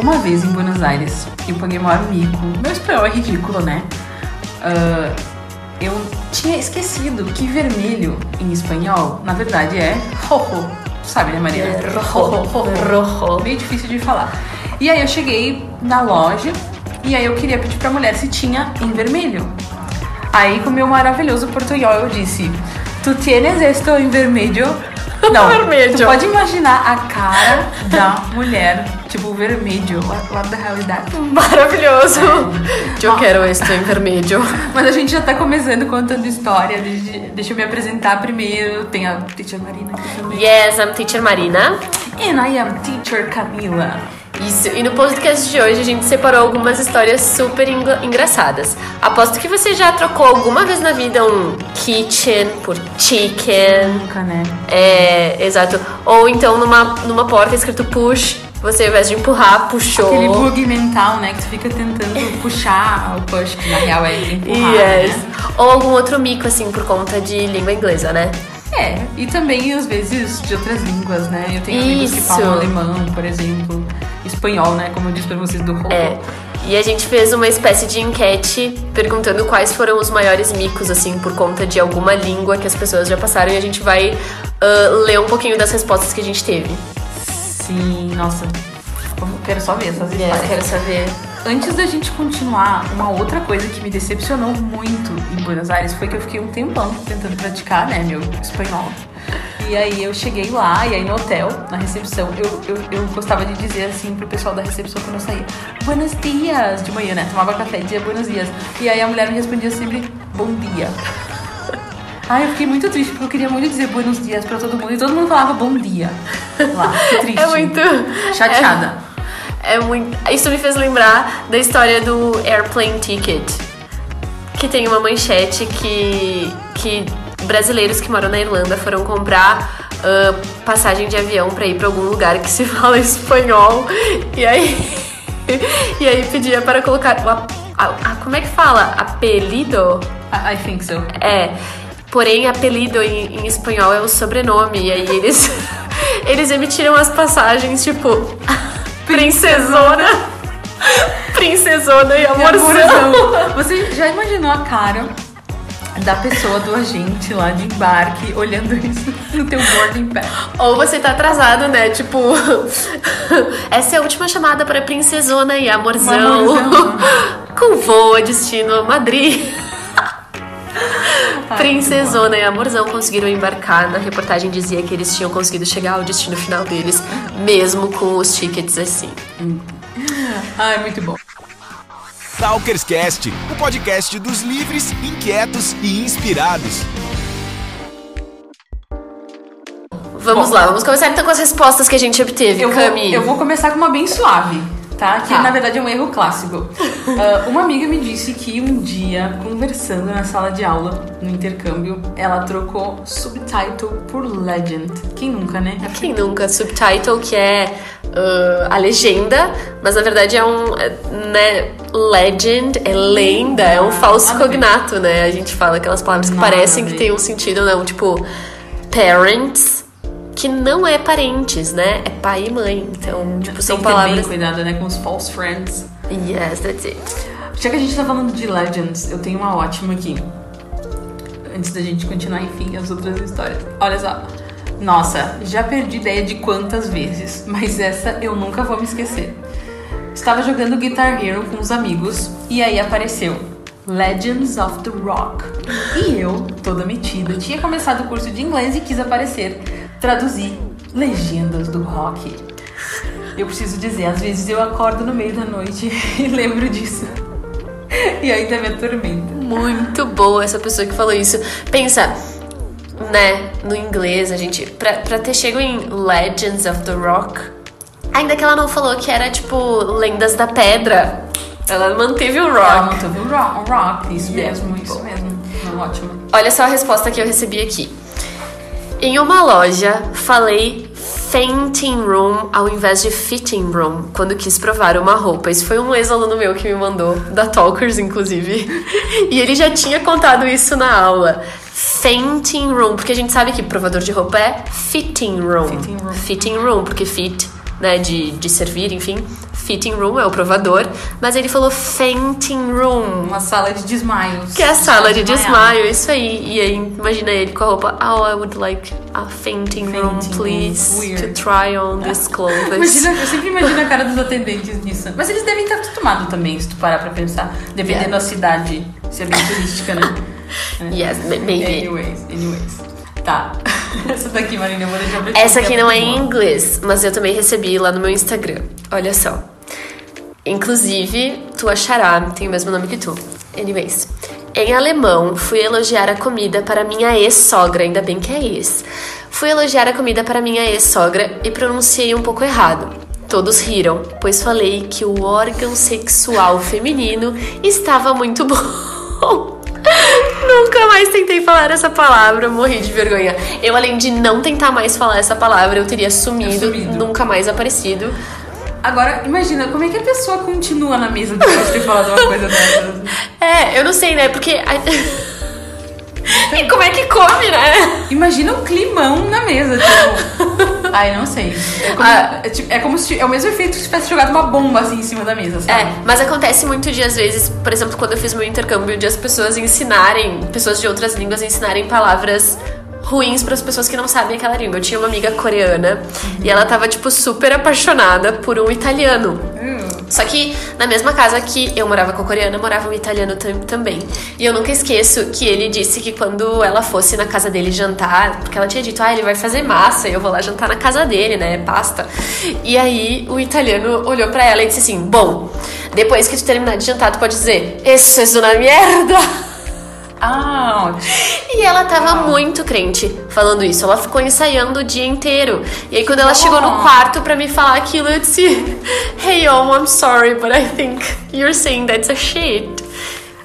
Uma vez em Buenos Aires, eu paguei o maior mico. Meu espanhol é ridículo, né? Uh, eu tinha esquecido que vermelho em espanhol, na verdade, é rojo. Sabe, né, Maria? É rojo. Rojo. Meio difícil de falar. E aí eu cheguei na loja e aí eu queria pedir pra mulher se tinha em vermelho. Aí com o meu maravilhoso portunhol eu disse: Tu tienes esto em vermelho? Não, Vermelho. tu pode imaginar a cara da mulher, tipo, vermelho. The hell is that? Maravilhoso. Eu quero este em vermelho. Mas a gente já tá começando contando história. Deixa, eu me apresentar primeiro. Tem a teacher Marina aqui também. Yes, I'm Teacher Marina. And I am teacher Camila. Isso, e no podcast de hoje a gente separou algumas histórias super engra- engraçadas. Aposto que você já trocou alguma vez na vida um kitchen por chicken. Nunca, né? É, exato. Ou então numa, numa porta escrito push, você ao invés de empurrar, puxou. Aquele bug mental, né? Que tu fica tentando puxar o push, que na real é empurrar. Yes. Né? Ou algum outro mico, assim, por conta de língua inglesa, né? É, e também às vezes de outras línguas, né? Eu tenho amigos que Isso. falam alemão, por exemplo, espanhol, né? Como eu disse pra vocês do Rolo. É. E a gente fez uma espécie de enquete perguntando quais foram os maiores micos, assim, por conta de alguma língua que as pessoas já passaram. E a gente vai ah, ler um pouquinho das respostas que a gente teve. Sim, nossa. Como- Quero só ver essas É, histórias. quero saber. Antes da gente continuar, uma outra coisa que me decepcionou muito em Buenos Aires foi que eu fiquei um tempão tentando praticar, né, meu espanhol. E aí eu cheguei lá, e aí no hotel, na recepção, eu, eu, eu gostava de dizer assim pro pessoal da recepção quando eu saía, Buenos dias, de manhã, né? Tomava café e dizia buenos dias. E aí a mulher me respondia sempre, bom dia. Ai, eu fiquei muito triste, porque eu queria muito dizer buenos dias pra todo mundo, e todo mundo falava bom dia. Lá, que triste. É muito. Chateada. É, é muito. Isso me fez lembrar da história do Airplane Ticket. Que tem uma manchete que, que brasileiros que moram na Irlanda foram comprar ah, passagem de avião pra ir pra algum lugar que se fala espanhol. E aí. e aí pedia para colocar. o ap- a- a- como é que fala? Apelido? I, I think so. É. Porém, apelido em, em espanhol é o sobrenome. E aí eles, eles emitiram as passagens tipo Princesona, Princesona e Amorzão. Você já imaginou a cara da pessoa do agente lá de embarque olhando isso no teu boarding pass? Ou você tá atrasado, né? Tipo, essa é a última chamada para Princesona e Amorzão. Amorzão. Com voo a destino a Madrid. Princesona e Amorzão conseguiram embarcar. Na reportagem dizia que eles tinham conseguido chegar ao destino final deles, mesmo com os tickets assim. Ai, muito bom. Talkerscast, o podcast dos livres, inquietos e inspirados. Vamos Bom. lá, vamos começar então com as respostas que a gente obteve, Eu vou, Cami. eu vou começar com uma bem suave, tá? Que Tá. na verdade é um erro clássico. Ah, uma amiga me disse que um dia, conversando na sala de aula, no intercâmbio, ela trocou subtitle por legend. Quem nunca, né? Quem nunca? Subtitle, que é ah, a legenda, mas na verdade é um. é, né, legend, é lenda, é um falso nada a ver. cognato, né? A gente fala aquelas palavras que Nada parecem que têm um sentido, não. Tipo, parents, que não é parentes, né? É pai e mãe. Então, tipo, são Tem que ter palavras. bem cuidado, né? Com os false friends. Yes, that's it. Já que a gente tá falando de Legends, eu tenho uma ótima aqui. Antes da gente continuar, enfim, as outras histórias. Olha só. Nossa, já perdi ideia de quantas vezes, mas essa eu nunca vou me esquecer. Estava jogando Guitar Hero com os amigos e aí apareceu Legends of the Rock. E eu, toda metida, tinha começado o curso de inglês e quis aparecer, traduzir Legendas do Rock. Eu preciso dizer, às vezes eu acordo no meio da noite e lembro disso. E ainda me atormenta. Muito boa essa pessoa que falou isso. Pensa, né, no inglês, a gente. Pra, pra ter chego em Legends of the Rock, ainda que ela não falou que era tipo Lendas da Pedra, ela manteve o Ela rock. não teve um rock, um rock. Isso Yeah, mesmo, isso mesmo. Ótimo. Olha só a resposta que eu recebi aqui. Em uma loja, falei fainting room ao invés de fitting room, quando quis provar uma roupa. Isso foi um ex-aluno meu que me mandou, da Talkers, inclusive. E ele já tinha contado isso na aula. Fainting room, porque a gente sabe que provador de roupa é fitting room. Fitting room. Fitting room, porque fit, né, de, de servir, enfim. Fitting room é o provador, mas ele falou fainting room, Uma sala de desmaios. que é a sala de desmaio, isso aí. E aí, imagina ele com a roupa, oh, I would like a fainting, room, Fainting room, please, weird. to try on these clothes. Imagina, eu sempre imagino a cara dos atendentes nisso. Mas eles devem estar acostumados também, se tu parar pra pensar. Dependendo Yeah. da cidade, se é bem turística, né? Yes, ma- maybe. Anyways, anyways. Tá. Essa daqui, Marina, eu vou deixar pra Essa aqui não é em inglês, mas eu também recebi lá no meu Instagram. Olha só. Inclusive, tu achará, tem o mesmo nome que tu. Anyways. Em alemão, fui elogiar a comida para minha ex-sogra, ainda bem que é ex. Fui elogiar a comida para minha ex-sogra e pronunciei um pouco errado. Todos riram, pois falei que o órgão sexual feminino estava muito bom. Nunca mais tentei falar essa palavra, morri de vergonha. Eu, além de não tentar mais falar essa palavra, eu teria sumido, Sumido. nunca mais aparecido. Agora, imagina, como é que a pessoa continua na mesa depois de ter falado uma coisa dessas? É, eu não sei, né? Porque. e como é que come, né? Imagina um climão na mesa, tipo. Ai, não sei. É como, Ah. é, tipo- é como se é o mesmo efeito que se tivesse jogado uma bomba assim em cima da mesa, sabe? É, mas acontece muito de, às vezes, por exemplo, quando eu fiz meu intercâmbio, de as pessoas ensinarem, pessoas de outras línguas ensinarem palavras ruins para as pessoas que não sabem aquela língua. Eu tinha uma amiga coreana e ela tava, tipo, super apaixonada por um italiano. Hum. Só que na mesma casa que eu morava com a coreana, morava um italiano tam- também. E eu nunca esqueço que ele disse que quando ela fosse na casa dele jantar, porque ela tinha dito, ah, ele vai fazer massa e eu vou lá jantar na casa dele, né? Pasta. E aí o italiano olhou pra ela e disse assim: Bom, depois que tu terminar de jantar, tu pode dizer, isso é uma merda. Ah. E ela tava muito crente falando isso. Ela ficou ensaiando o dia inteiro. E aí, quando ela chegou no Oh. quarto pra me falar aquilo, eu disse: Hey, oh, I'm sorry, but I think you're saying that's a shit.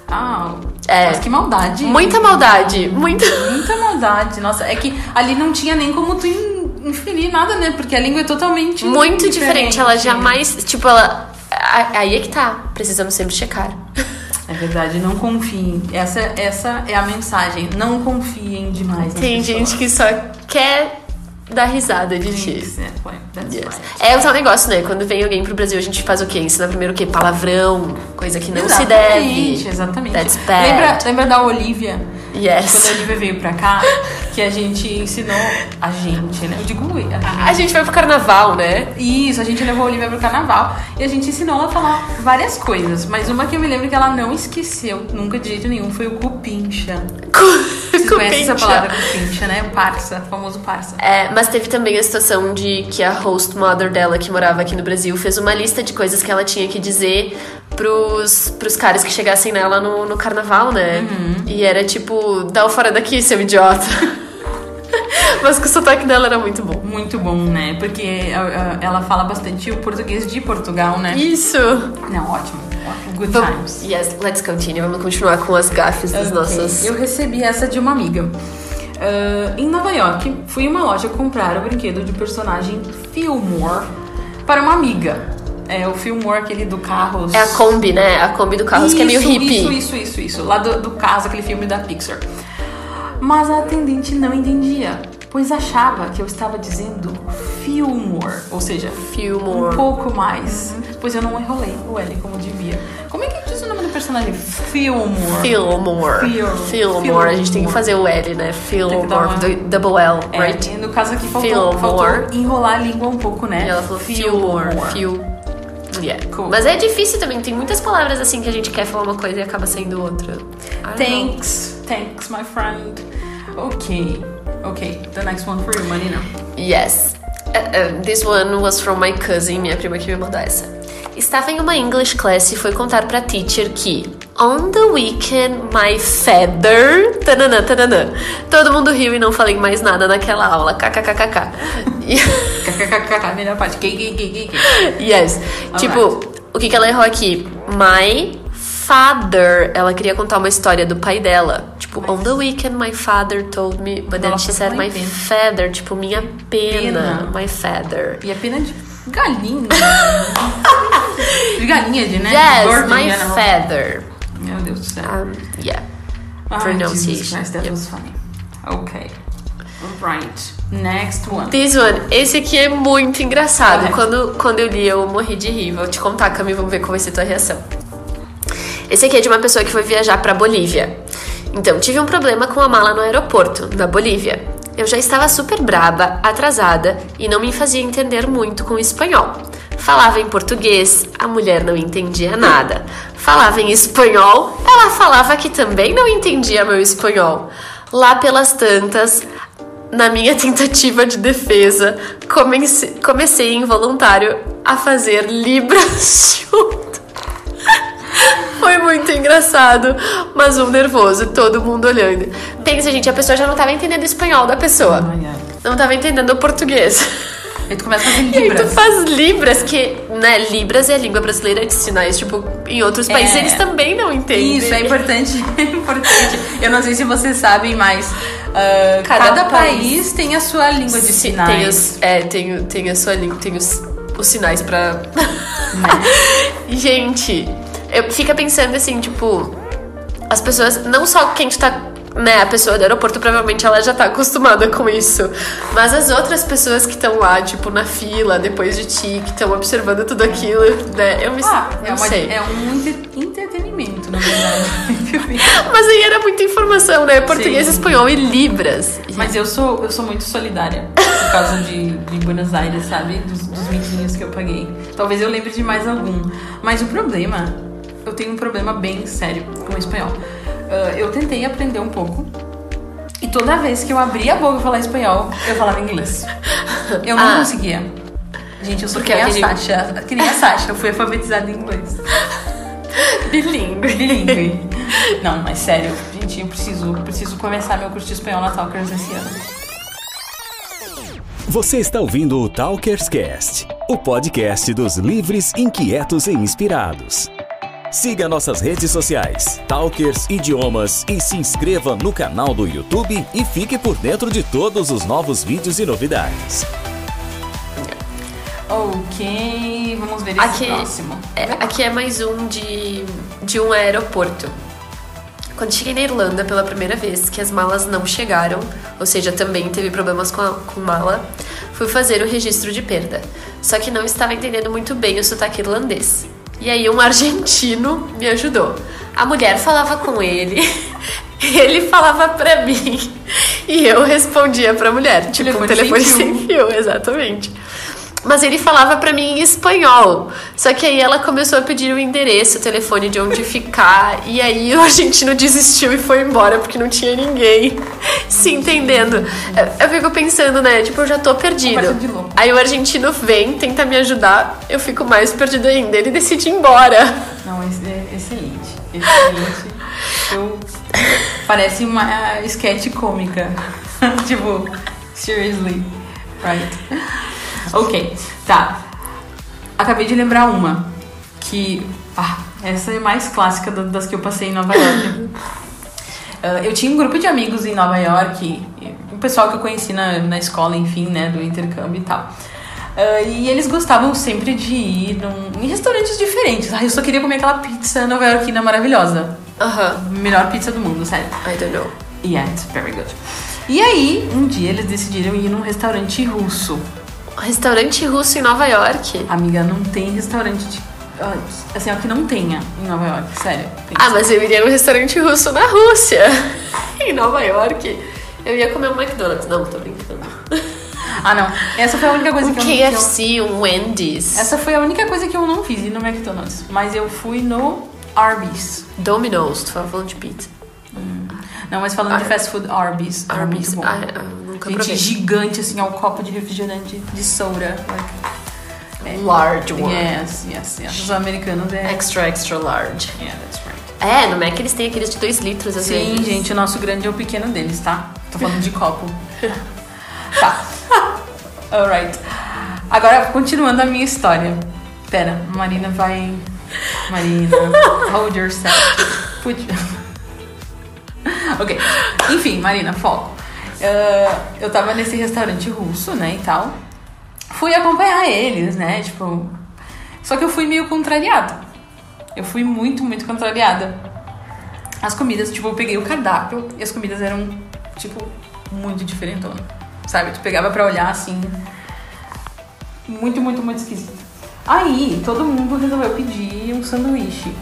Ah, É. mas que maldade. Muita maldade. Muita. Muita maldade. Nossa, é que ali não tinha nem como tu in- inferir nada, né? Porque a língua é totalmente Muito diferente. Ela jamais. Tipo, ela. Aí é que tá. Precisamos sempre checar. É verdade, não confiem. Essa, essa é a mensagem. Não confiem demais. Tem pessoas. gente que só quer dar risada de ti. Yes. That's Yes. right. É o tal negócio, né? Quando vem alguém pro Brasil, a gente faz o quê? Ensina primeiro o quê? Palavrão, coisa que não se Exatamente, deve. Exatamente. That's bad. Lembra, lembra da Olivia? Quando a Yes. Olivia veio pra cá, que a gente ensinou a gente, né? Eu digo a gente. A gente vai pro carnaval, né? Isso, a gente levou a Olivia pro carnaval e a gente ensinou ela a falar várias coisas. Mas uma que eu me lembro que ela não esqueceu nunca de jeito nenhum foi o cupincha. Vocês conhecem essa palavra cupincha, né? O parça, o famoso parça. É, mas teve também a situação de que a host mother dela, que morava aqui no Brasil, fez uma lista de coisas que ela tinha que dizer pros, pros caras que chegassem nela no, no carnaval, né? Uhum. E era tipo, dá o fora daqui, seu idiota. mas que o sotaque dela era muito bom. Muito bom, né? Porque ela fala bastante o português de Portugal, né? Isso! Não, ótimo. Good times. yes, let's continue. Vamos continuar com as gafes das nossas. Eu recebi essa de uma amiga. Ah, em Nova York, fui em uma loja comprar o brinquedo de personagem Fillmore para uma amiga. É o Fillmore, aquele do Carros. É a Kombi, né? A Kombi do Carros, que é meio Isso, hippie. Isso, isso, isso, isso. Lá do, do Carros, aquele filme da Pixar. Mas a atendente não entendia, pois achava que eu estava dizendo Fillmore, ou seja, um Fillmore. pouco mais, pois eu não enrolei o L como devia. Como é que diz o nome do personagem? Fillmore. Fillmore. Fil- Fillmore. A gente tem que Fillmore. fazer o L, né? Fillmore. uma- do- Double L, É, right? e no caso aqui faltou, Fillmore. faltou enrolar a língua um pouco, né? E ela falou Fillmore. Fill. Yeah. Cool. Mas é difícil também. Tem muitas palavras assim que a gente quer falar uma coisa e acaba sendo outra. Don't know. Thanks, thanks, my friend. Okay, okay. The next one for you, Marina. Yes. Uh, uh, this one was from my cousin, minha prima que me mandou essa. Estava em uma English class e foi contar pra teacher que On the weekend, my feather. Tananã, tananã. Todo mundo riu e não falei mais nada naquela aula. KKKKK. E- KKKK, melhor parte. Yes. Tipo, o que, que ela errou aqui? My father. Ela queria contar uma história do pai dela. Tipo, on the weekend, my father told me. But then she said my pena. feather. Tipo, minha pena. Pena. My feather. E a pena de galinha. de galinha, de né? Yes, my general. feather. Meu Deus do céu. Um, yeah. Ai, Pronunciation. Jesus Christ, that Yep. was funny. Ok. Alright. Next one. This one, esse aqui é muito engraçado. Quando, quando eu li, eu morri de rir. Vou te contar, Cami, vamos ver qual vai ser a tua reação. Esse aqui é de uma pessoa que foi viajar pra Bolívia. Então, tive um problema com a mala no aeroporto, da Bolívia. Eu já estava super braba, atrasada e não me fazia entender muito com o espanhol. Falava em português, a mulher não entendia nada. Falava em espanhol, ela falava que também não entendia meu espanhol. Lá pelas tantas, na minha tentativa de defesa, comecei, comecei involuntário a fazer libras junto. Foi muito engraçado, mas um nervoso, todo mundo olhando. Pensa, gente, a pessoa já não tava entendendo o espanhol da pessoa. Não tava entendendo o português. Aí tu começa a fazer E aí tu libras. faz libras, que, né, libras é a língua brasileira de sinais, tipo, em outros países É. eles também não entendem. Isso, é importante, é importante. Eu não sei se vocês sabem, mas ah, Cada cada, país país tem a sua língua de sinais. Tem os, é, tem, tem a sua língua, tem os, os sinais pra. Gente, eu fica pensando assim, tipo, as pessoas, não só quem tá. Né, a pessoa do aeroporto provavelmente ela já tá acostumada com isso. Mas as outras pessoas que estão lá, tipo, na fila, depois de ti, que estão observando tudo aquilo, né? Eu me Ah, não é, uma- sei. é um entre- entretenimento, na verdade. Mas aí era muita informação, né? Português, Sim. espanhol e libras. Mas eu sou, eu sou muito solidária por causa de, de Buenos Aires, sabe? Dos, dos miquinhos que eu paguei. Talvez eu lembre de mais algum. Mas o problema, eu tenho um problema bem sério com o espanhol. Ah, eu tentei aprender um pouco. E toda vez que eu abria a boca pra falar espanhol, eu falava inglês. Eu não Ah. conseguia. Gente, eu sou Porque que nem a Sasha. Que nem a Sasha, eu fui alfabetizada em inglês. Bilingue. Bilingue. Não, mas sério, gente, eu preciso, preciso começar meu curso de espanhol na Talkers esse ano. Você está ouvindo o Talkers Cast, o podcast dos livres, inquietos e inspirados. Siga nossas redes sociais, Talkers Idiomas, e se inscreva no canal do YouTube e fique por dentro de todos os novos vídeos e novidades. Ok, vamos ver esse Aqui, próximo. é, aqui é mais um de, de um aeroporto. Quando cheguei na Irlanda pela primeira vez, que as malas não chegaram, ou seja, também teve problemas com, a, com mala, fui fazer o registro de perda. Só que não estava entendendo muito bem o sotaque irlandês. E aí um argentino me ajudou. A mulher falava com ele, ele falava pra mim e eu respondia pra mulher, tipo um Telefone telefone sem sem fio, exatamente. Mas ele falava pra mim em espanhol. Só que aí ela começou a pedir o endereço, o telefone de onde ficar. E aí o argentino desistiu e foi embora porque não tinha ninguém se entendendo. Eu, eu fico pensando, né? Tipo, eu já tô perdido. Aí o argentino vem, tenta me ajudar, eu fico mais perdido ainda. Ele decide ir embora. Não, é excelente. Excelente. Eu... Parece uma sketch cômica. tipo, seriously. Right. Ok, tá. Acabei de lembrar uma. Que. Ah, essa é mais clássica da- das que eu passei em Nova York. Ah, eu tinha um grupo de amigos em Nova York, o pessoal que eu conheci na, na escola, enfim, né, do intercâmbio e tal. Ah, e eles gostavam sempre de ir num- em restaurantes diferentes. Ah, eu só queria comer aquela pizza nova-iorquina maravilhosa. Aham. Melhor pizza do mundo, sério. I don't know. Yeah, it's very good. E aí, um dia eles decidiram ir num restaurante russo. Restaurante russo em Nova York. Amiga, não tem restaurante de. ah, Assim, ó, que não tenha em Nova York, sério. Ah, mas eu iria num restaurante russo na Rússia. em Nova York. Eu ia comer um McDonald's. Não, tô brincando. Ah, não. Essa foi a única coisa Um que eu, que eu KFC, um Wendy's. Essa foi a única coisa que eu não fiz ir no McDonald's. Mas eu fui no Arby's. Domino's, tu tava falando de pizza. Não, mas falando de Ar- fast food, Arby's. Era Arby's. muito provei. gigante, assim, ó, um copo de refrigerante de soda. Like, é- Large one. Yes, yes, yes. Os americanos é. Extra, extra large. Yeah, that's right. É, no Mac eles têm aqueles de 2 litros, às Sim, vezes. gente, o nosso grande é o pequeno deles, tá? Tô falando de copo. tá. Alright. Agora, continuando a minha história. Pera, Marina vai. Marina, hold yourself. Put... ok. Enfim, Marina, foco. Ah, eu tava nesse restaurante russo, né, e tal. Fui acompanhar eles, né, tipo... Só que eu fui meio contrariada. Eu fui muito, muito contrariada. As comidas, tipo, eu peguei o cardápio e as comidas eram tipo, muito diferentona. Sabe? Tu pegava pra olhar assim. Muito, muito, muito esquisita. Aí, todo mundo resolveu pedir um sanduíche,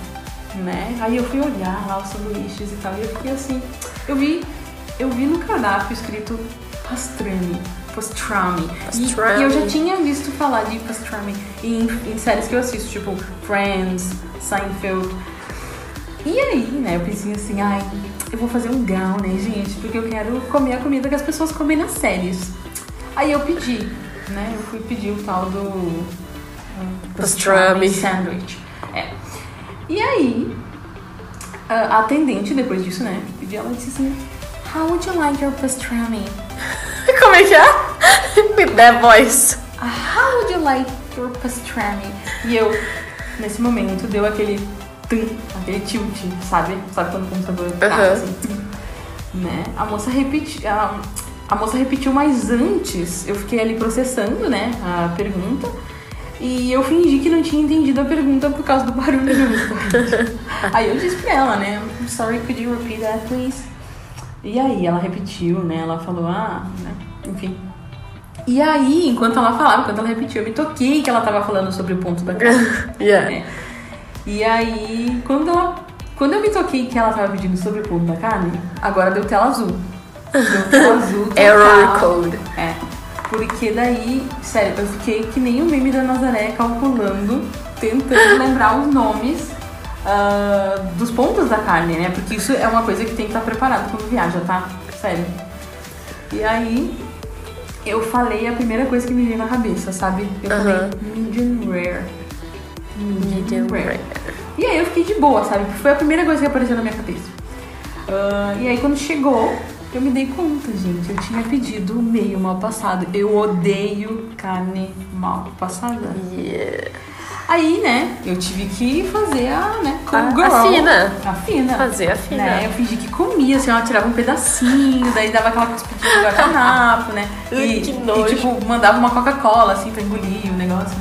né? Aí eu fui olhar lá os sanduíches e tal, e eu fiquei assim. Eu vi, eu vi no cardápio escrito pastrami. Pastrami. E, Pastrami. e eu já tinha visto falar de pastrami em, em séries que eu assisto, tipo Friends, Seinfeld. E aí, né, eu pensei assim, ai, eu vou fazer um grau, né, gente? Porque eu quero comer a comida que as pessoas comem nas séries. Aí eu pedi, né? Eu fui pedir o tal do hum, Pastrami. sandwich. É. E aí, a a atendente, depois disso, né, pedi, ela disse assim, How would you like your pastrami? Como é que é? With that voice. How would you like your pastrami? E eu, nesse momento, deu aquele tum, aquele tilt, sabe? Sabe quando o computador tá Aham. assim, tum, né? A moça repetiu, a, a moça repetiu, mas antes eu fiquei ali processando, né, a pergunta. E eu fingi que não tinha entendido a pergunta por causa do barulho no restaurante. Aí eu disse pra ela, né? I'm sorry, could you repeat that, please? E aí ela repetiu, né? Ela falou, ah, né? Enfim. E aí, enquanto ela falava, enquanto ela repetiu, eu me toquei que ela tava falando sobre o ponto da carne. Yeah. né? E aí, quando ela. Quando eu me toquei que ela tava pedindo sobre o ponto da carne, agora deu tela azul. Deu tela azul. Error code. É. Porque daí, sério, eu fiquei que nem o meme da Nazaré calculando, tentando lembrar os nomes ah, dos pontos da carne, né? Porque isso é uma coisa que tem que estar preparado quando viaja, tá? Sério. E aí, eu falei a primeira coisa que me veio na cabeça, sabe? Eu falei medium rare. Medium rare. E aí eu fiquei de boa, sabe? Foi a primeira coisa que apareceu na minha cabeça. Ah, e aí quando chegou, eu me dei conta, gente. Eu tinha pedido meio mal passado. Eu odeio carne mal passada. Yeah. Aí, né, eu tive que fazer a, né, A- como a girl. fina. A fina. Fazer a fina. Né, eu fingi que comia, assim, ela tirava um pedacinho, daí dava aquela cuspidinha no guardanapo, né? E, que e, tipo, mandava uma Coca-Cola, assim, pra engolir o negócio.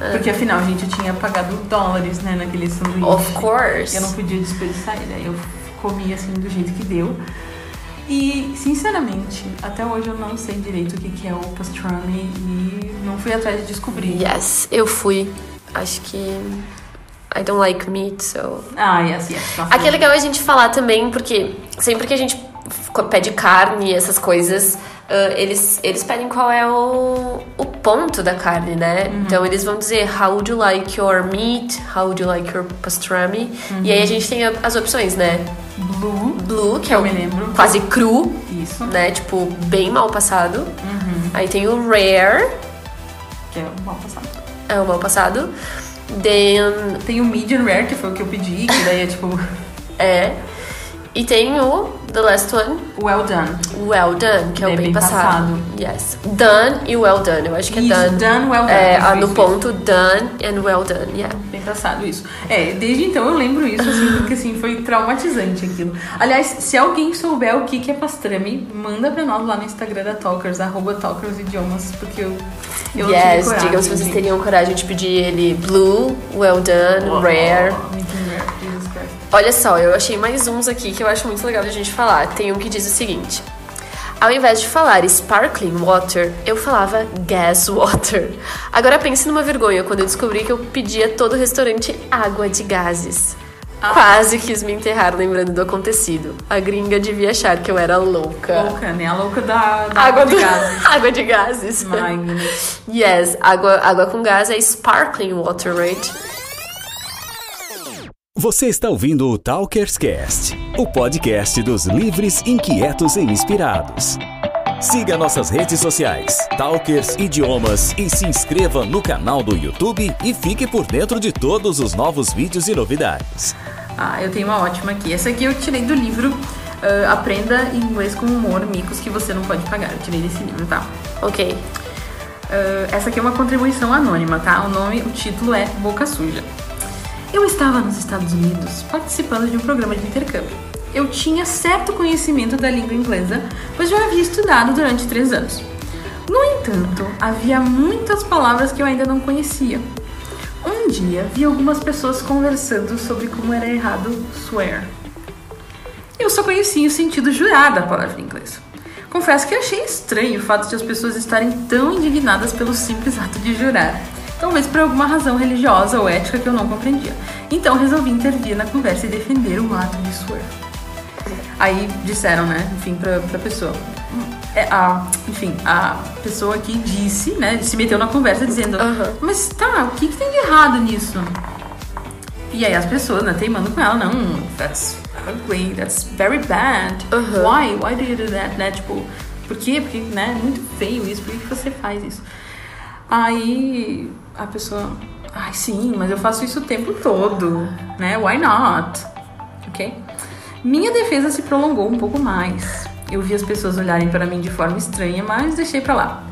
É. Porque afinal, gente, eu tinha pagado dólares, né, naquele sanduíche. Of course. Eu não podia desperdiçar ele, aí eu comia, assim, do jeito que deu. E, sinceramente, até hoje eu não sei direito o que que é o pastrami e não fui atrás de descobrir. Yes, eu fui. Acho que. I don't like meat, so. Ah, yes, yes. Aqui é legal a gente falar também, porque sempre que a gente pede carne e essas coisas, ah, eles, eles pedem qual é o, o ponto da carne, né? Uhum. Então eles vão dizer how would you like your meat, how would you like your pastrami. E aí a gente tem as opções, né? Blue, Blue, que é o me lembro. quase cru, isso, né? Tipo, bem mal passado. Uhum. Aí tem o rare, que é mal passado. É o mal passado. Then, Tem o medium rare, que foi o que eu pedi, que daí é tipo é. E tem o the last one, well done. Well done, que é, o É bem, bem passado. passado. Yes. Done e well done. Eu acho que é Isso, done. done, well done. É, Isso, ah, no isso, ponto done and well done. Yeah. Bem passado isso. É, desde então eu lembro isso, assim, porque assim, foi traumatizante aquilo. Aliás, se alguém souber o que que é pastrami, manda pra nós lá no Instagram da Talkers, arroba Talkers Idiomas, porque eu, eu não tive yes, coragem, digam se vocês teriam coragem de pedir ele blue, well done, Oh, rare. Christ. Olha só, eu achei mais uns aqui que eu acho muito legal de a gente falar. Tem um que diz o seguinte. Ao invés de falar sparkling water, eu falava gas water. Agora pense numa vergonha quando eu descobri que eu pedia todo restaurante água de gases. Ah. Quase quis me enterrar lembrando do acontecido. A gringa devia achar que eu era louca. Louca, né? A louca da, da Água, de do... gases. água de gases. Goodness. Yes, água, água com gás é sparkling water, right? Você está ouvindo o Talkers Cast, o podcast dos livres, inquietos e inspirados. Siga nossas redes sociais, Talkers Idiomas, e se inscreva no canal do YouTube e fique por dentro de todos os novos vídeos e novidades. Ah, eu tenho uma ótima aqui. Essa aqui eu tirei do livro ah, Aprenda Inglês com Humor, Micos que você não pode pagar. Eu tirei desse livro, tá? Ok. Ah, essa aqui é uma contribuição anônima, tá? O nome, o título é Boca Suja. Eu estava nos Estados Unidos participando de um programa de intercâmbio. Eu tinha certo conhecimento da língua inglesa, pois já havia estudado durante três anos. No entanto, havia muitas palavras que eu ainda não conhecia. Um dia vi algumas pessoas conversando sobre como era errado swear. Eu só conhecia o sentido jurar da palavra em inglês. Confesso que achei estranho o fato de as pessoas estarem tão indignadas pelo simples ato de jurar. Talvez por alguma razão religiosa ou ética que eu não compreendia. Então resolvi intervir na conversa e defender o ato de swear. Aí disseram, né, enfim, pra, pra pessoa. É, a, enfim, a pessoa que disse, né, se meteu na conversa dizendo: Aham. Mas tá, o que, que tem de errado nisso? E aí as pessoas, né, teimando com ela, não, that's ugly, that's very bad. Aham. Why? Why do you do that? Né? Tipo, por quê? Porque, né, é muito feio isso, por que que você faz isso? Aí a pessoa, ai sim, mas eu faço isso o tempo todo, né? Why not? Ok? Minha defesa se prolongou um pouco mais. Eu vi as pessoas olharem para mim de forma estranha, mas deixei pra lá.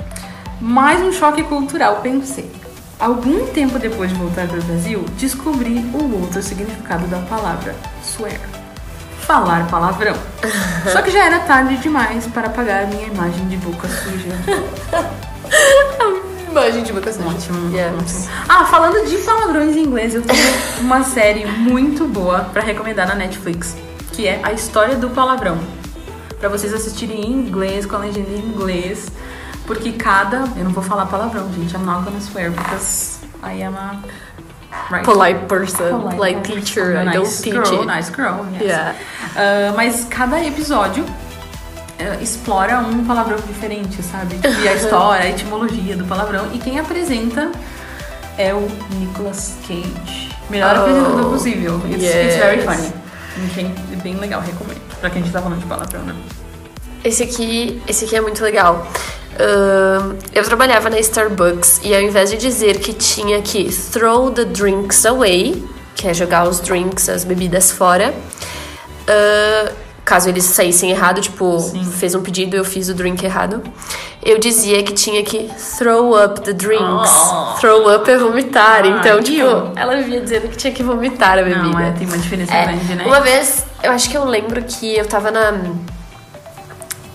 Mais um choque cultural, pensei. Algum tempo depois de voltar para o Brasil, descobri o outro significado da palavra swear. Falar palavrão. Só que já era tarde demais para apagar minha imagem de boca suja. Imagem de boca suja. Ótimo, Yes. ótimo. Ah, falando de palavrões em inglês, eu tenho uma série muito boa pra recomendar na Netflix, que é A História do Palavrão. Pra vocês assistirem em inglês, com a legenda em inglês, porque cada... Eu não vou falar palavrão, gente. I'm not gonna swear, because I am a... Right. Polite person, Polite teacher, I nice don't teach girl, it. Nice girl, yes. Yeah. Ah, mas cada episódio explora um palavrão diferente, sabe? E a história, a etimologia do palavrão. E quem apresenta é o Nicolas Cage. Melhor Oh, apresentador possível. It's, it's very yes. funny. É bem legal, recomendo. Pra quem a gente tá falando de palavrão, né? Esse aqui, esse aqui é muito legal. Ahn, eu trabalhava na Starbucks e ao invés de dizer que tinha que throw the drinks away, que é jogar os drinks, as bebidas fora, ah, caso eles saíssem errado, tipo, fez um pedido eu fiz o drink errado, eu dizia que tinha que throw up the drinks. Oh. Throw up é vomitar. Ah, então, tipo, ela vivia dizendo que tinha que vomitar a bebida. Não, é, tem uma diferença É, grande, né? Uma vez, eu acho que eu lembro que eu tava na.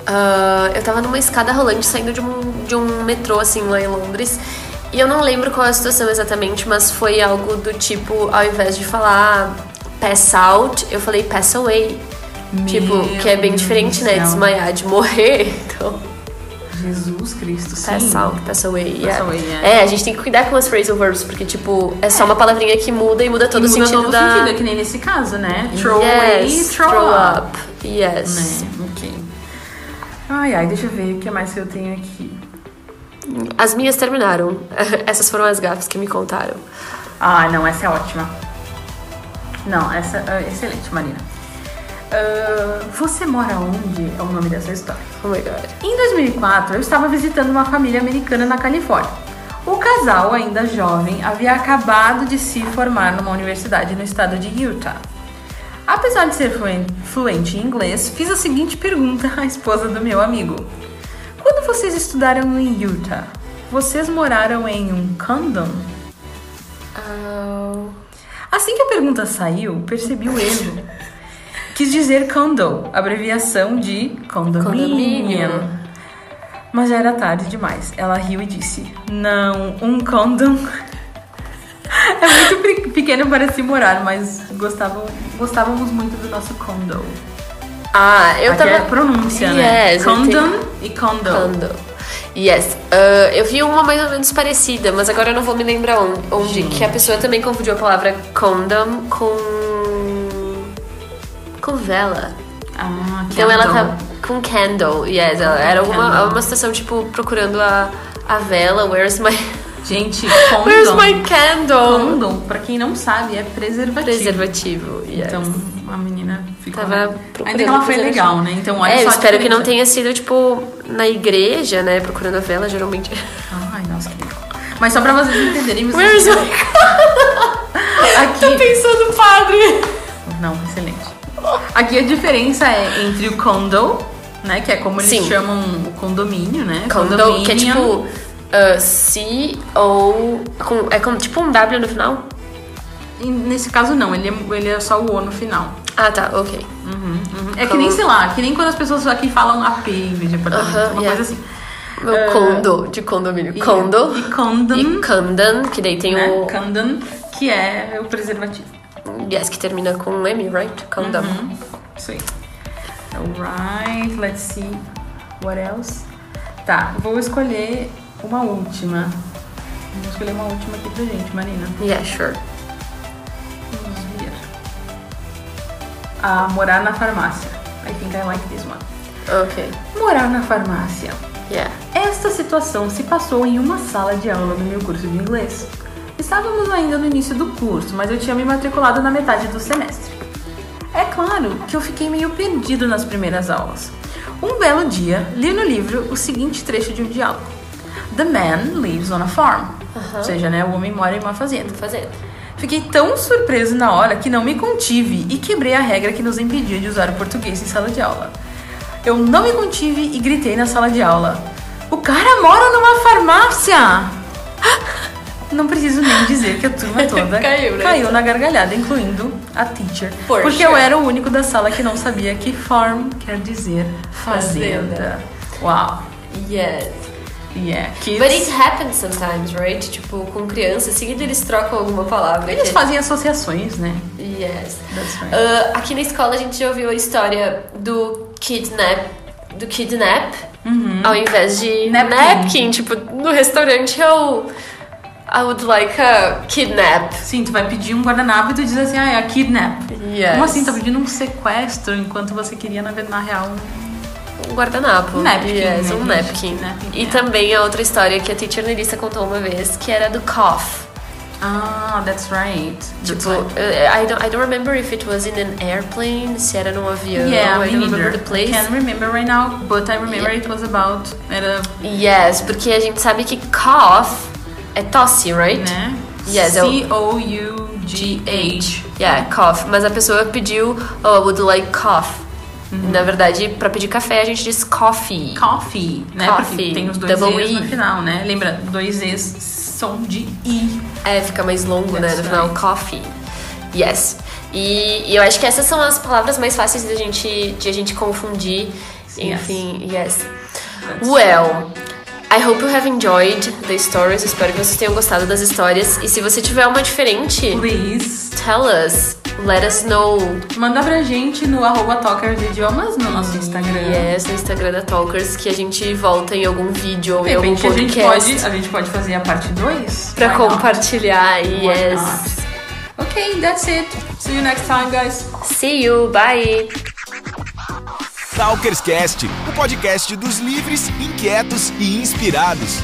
ah, eu tava numa escada rolante saindo de um, de um metrô, assim, lá em Londres. E eu não lembro qual é a situação exatamente, mas foi algo do tipo, ao invés de falar pass out, eu falei pass away. Tipo, Meu que é bem diferente, né? Desmaiar, de morrer. Então, Jesus Cristo, sim. pass out, pass away. yeah. away, é. É, a gente tem que cuidar com as phrasal verbs, porque, tipo, é só uma palavrinha que muda e muda todo E o muda sentido todo o da. sentido, é que nem nesse caso, né? Throw away, yes, throw, up. Yes. Né? Ok. Ai, ai, deixa eu ver o que mais que eu tenho aqui. As minhas terminaram. Essas foram as gafas que me contaram. Ah, não, essa é ótima. Não, essa é excelente, Marina. Ah, você mora onde? É o nome dessa história. Oh my god. Em 2004, eu estava visitando uma família americana na Califórnia. O casal, ainda jovem, havia acabado de se formar numa universidade no estado de Utah. Apesar de ser fluen- fluente em inglês, fiz a seguinte pergunta à esposa do meu amigo: Quando vocês estudaram em Utah, vocês moraram em um condom? Assim que a pergunta saiu, percebi o erro. Quis dizer condo, abreviação de condomínio. Condomínio. Mas já era tarde demais. Ela riu e disse: Não, um condom. É muito pe- pequeno para se morar, mas gostavam, gostávamos muito do nosso condo. Ah, eu Aqui tava. é pronúncia, né? Yes, eu Condom e condo. Condo. Yes. Ah, eu vi uma mais ou menos parecida, mas agora eu não vou me lembrar onde. onde que a pessoa também confundiu a palavra condom com. Com vela. Ah, Então ela tá com candle. Yes, ela era uma, uma situação tipo procurando a, a vela. Where's my. Gente, Where's condom. my candle? Condom, pra quem não sabe, é preservativo. Preservativo. Yes. Então a menina ficou. Tava Ainda que ela foi legal, né? Então olha é, só. eu espero que não tenha sido, tipo, na igreja, né? Procurando a vela, geralmente. Ai, nossa, que legal. Mas só pra vocês entenderem, vocês Where's my... aqui. Tô pensando, padre! Não, excelente. Aqui a diferença é entre o condo, né? Que é como eles Sim. chamam o condomínio, né? Condo, que é tipo uh, C ou com, é como tipo um W no final? E nesse caso não, ele é, ele é só o O no final. Ah, tá, ok. Uhum. É que nem, sei lá, que nem quando as pessoas aqui falam AP em vez de apartamento, Aham, uma yeah. coisa assim. Meu Ah, condo, de condomínio. E- Condo. E condom, E condom, que daí tem né? o. Condom, que é o preservativo. Yes, que termina com M, right? Condom. Isso aí. Alright, let's see What else? Tá, vou escolher uma última. Vou escolher uma última aqui pra gente, Marina. Yeah, sure. Vamos ver. Ah, morar na farmácia. I think I like this one. Ok. Morar na farmácia. Yeah. Esta situação se passou em uma sala de aula no meu curso de inglês. Estávamos ainda no início do curso, mas eu tinha me matriculado na metade do semestre. É claro que eu fiquei meio perdido nas primeiras aulas. Um belo dia, li no livro o seguinte trecho de um diálogo: The man lives on a farm. Ou seja, né, o homem mora em uma fazenda. Fazendo. Fiquei tão surpreso na hora que não me contive e quebrei a regra que nos impedia de usar o português em sala de aula. Eu não me contive e gritei na sala de aula: O cara mora numa farmácia! Não preciso nem dizer que a turma toda Caiu, né? na gargalhada, incluindo a teacher. For porque sure. eu era o único da sala que não sabia que farm quer dizer fazenda. Fazenda. Uau! Yes. Yeah, kids. But it happens sometimes, right? Tipo, com crianças, seguida eles trocam alguma palavra. Eles fazem associações, né? Yes. That's right. Ah, aqui na escola a gente já ouviu a história do kidnap. Do kidnap, ao invés de Uhum. Napkin. napkin. Tipo, no restaurante eu. I would like a kidnap. Sim, tu vai pedir um guardanapo e tu diz assim, ah, é a kidnap. Yes. Como assim? Tá pedindo um sequestro enquanto você queria, na, na real, um... Guardanapo. Napkin, Yes, um napkin. Napkin, E é. também a outra história que a teacher Nelissa contou uma vez, que era do cough. Ah, that's right. That's Tipo, right. uh, I don't, I don't remember if it was in an airplane, se era num avião, Yeah, I don't remember the place. Can't remember right now, but I remember it was about... Era, Yes, porque a gente sabe que cough é tosse, right? né? Yes, C-O-U-G-H. Yeah, cough. Mas a pessoa pediu, oh, I would like cough. Uhum. Na verdade, pra pedir café a gente diz coffee. Coffee, né? Coffee, Porque tem os dois double E's no E. final, né? Lembra, dois E's som de I. É, fica mais longo, né? That's No final, right. coffee. Yes. E, e eu acho que essas são as palavras mais fáceis de a gente, de a gente confundir. Enfim, yes. Well, I hope you have enjoyed the stories. Espero que vocês tenham gostado das histórias. E se você tiver uma diferente, Please. tell us. Let us know. Manda pra gente no arroba Talkers Idiomas no nosso Instagram. Yes, no Instagram da Talkers, que a gente volta em algum vídeo ou em algum repente a gente, podcast pode, a gente pode fazer a parte 2 pra compartilhar. Why Yes. not? Ok, that's it. See you next time, guys. See you. Bye. Talkerscast, o podcast dos livres, inquietos e inspirados.